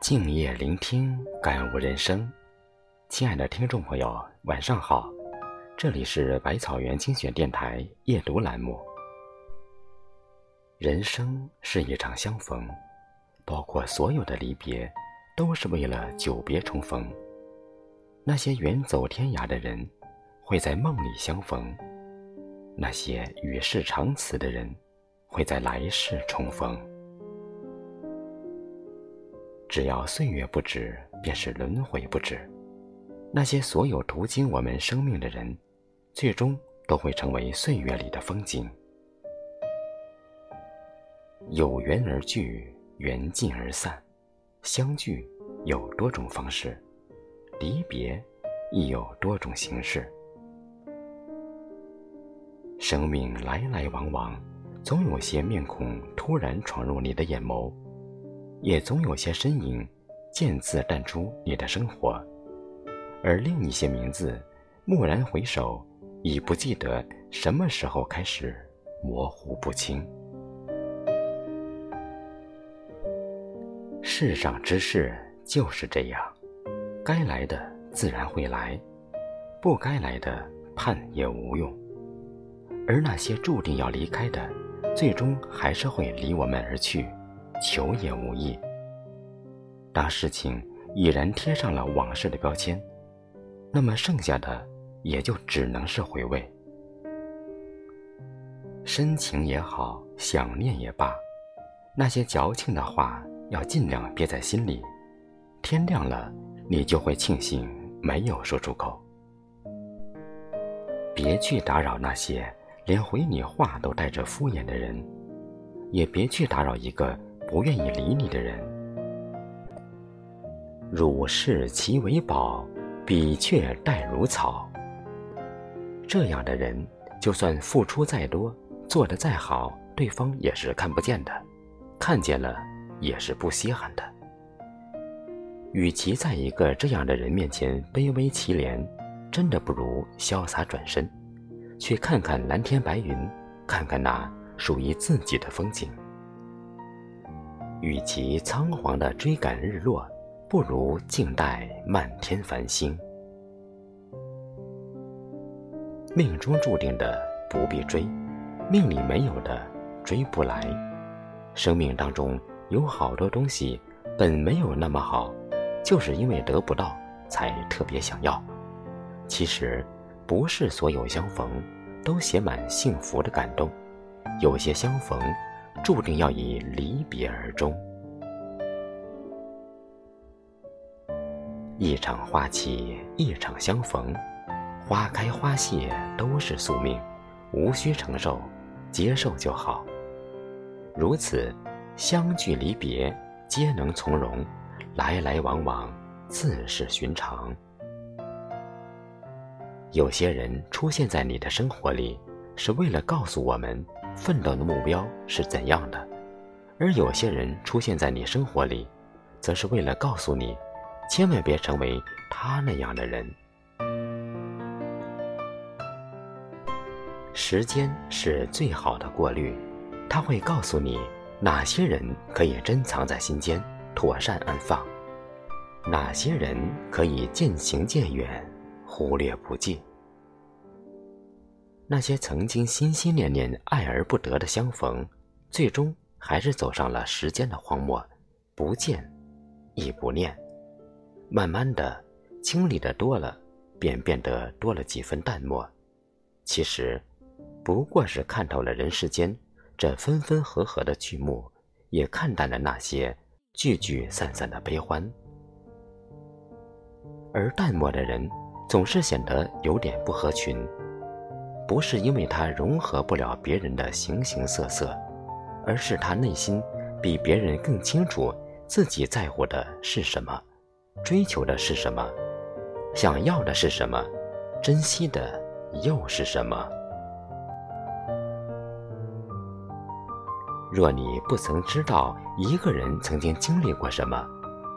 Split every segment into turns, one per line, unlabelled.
静夜聆听，感悟人生。亲爱的听众朋友，晚上好，这里是百草园精选电台夜读栏目。人生是一场相逢，包括所有的离别，都是为了久别重逢。那些远走天涯的人，会在梦里相逢；那些与世长辞的人，会在来世重逢。只要岁月不止，便是轮回不止。那些所有途经我们生命的人，最终都会成为岁月里的风景。有缘而聚，缘尽而散。相聚有多种方式，离别亦有多种形式。生命来来往往，总有些面孔突然闯入你的眼眸。也总有些身影，渐次淡出你的生活，而另一些名字，蓦然回首，已不记得什么时候开始模糊不清。世上之事就是这样，该来的自然会来，不该来的盼也无用。而那些注定要离开的，最终还是会离我们而去。求也无益。当事情已然贴上了往事的标签，那么剩下的也就只能是回味。深情也好，想念也罢，那些矫情的话要尽量憋在心里。天亮了，你就会庆幸没有说出口。别去打扰那些连回你话都带着敷衍的人，也别去打扰一个。不愿意理你的人，汝视其为宝，彼却待如草。这样的人，就算付出再多，做得再好，对方也是看不见的；看见了，也是不稀罕的。与其在一个这样的人面前卑微乞怜，真的不如潇洒转身，去看看蓝天白云，看看那属于自己的风景。与其仓皇的追赶日落，不如静待漫天繁星。命中注定的不必追，命里没有的追不来。生命当中有好多东西本没有那么好，就是因为得不到才特别想要。其实，不是所有相逢都写满幸福的感动，有些相逢。注定要以离别而终。一场花期，一场相逢，花开花谢都是宿命，无需承受，接受就好。如此，相聚离别皆能从容，来来往往自是寻常。有些人出现在你的生活里，是为了告诉我们。奋斗的目标是怎样的？而有些人出现在你生活里，则是为了告诉你，千万别成为他那样的人。时间是最好的过滤，它会告诉你哪些人可以珍藏在心间，妥善安放；哪些人可以渐行渐远，忽略不计。那些曾经心心念念、爱而不得的相逢，最终还是走上了时间的荒漠，不见，亦不念。慢慢的，经历的多了，便变得多了几分淡漠。其实，不过是看透了人世间这分分合合的剧目，也看淡了那些聚聚散散的悲欢。而淡漠的人，总是显得有点不合群。不是因为他融合不了别人的形形色色，而是他内心比别人更清楚自己在乎的是什么，追求的是什么，想要的是什么，珍惜的又是什么。若你不曾知道一个人曾经经历过什么，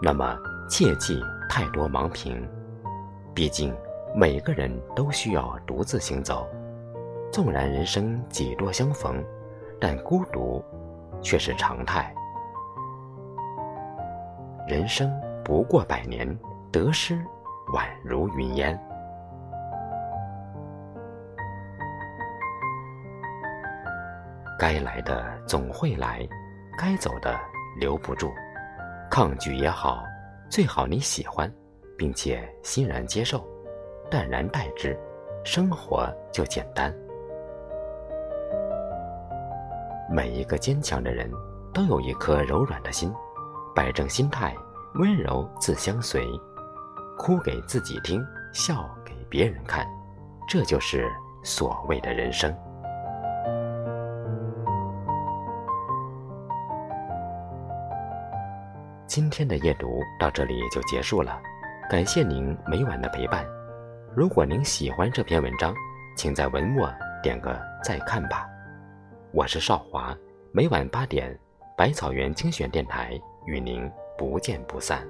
那么切忌太多盲评。毕竟每个人都需要独自行走。纵然人生几多相逢，但孤独却是常态。人生不过百年，得失宛如云烟。该来的总会来，该走的留不住。抗拒也好，最好你喜欢，并且欣然接受，淡然待之，生活就简单。每一个坚强的人，都有一颗柔软的心，摆正心态，温柔自相随。哭给自己听，笑给别人看，这就是所谓的人生。今天的夜读到这里就结束了，感谢您每晚的陪伴。如果您喜欢这篇文章，请在文末点个再看吧。我是少华，每晚八点，百草园精选电台与您不见不散。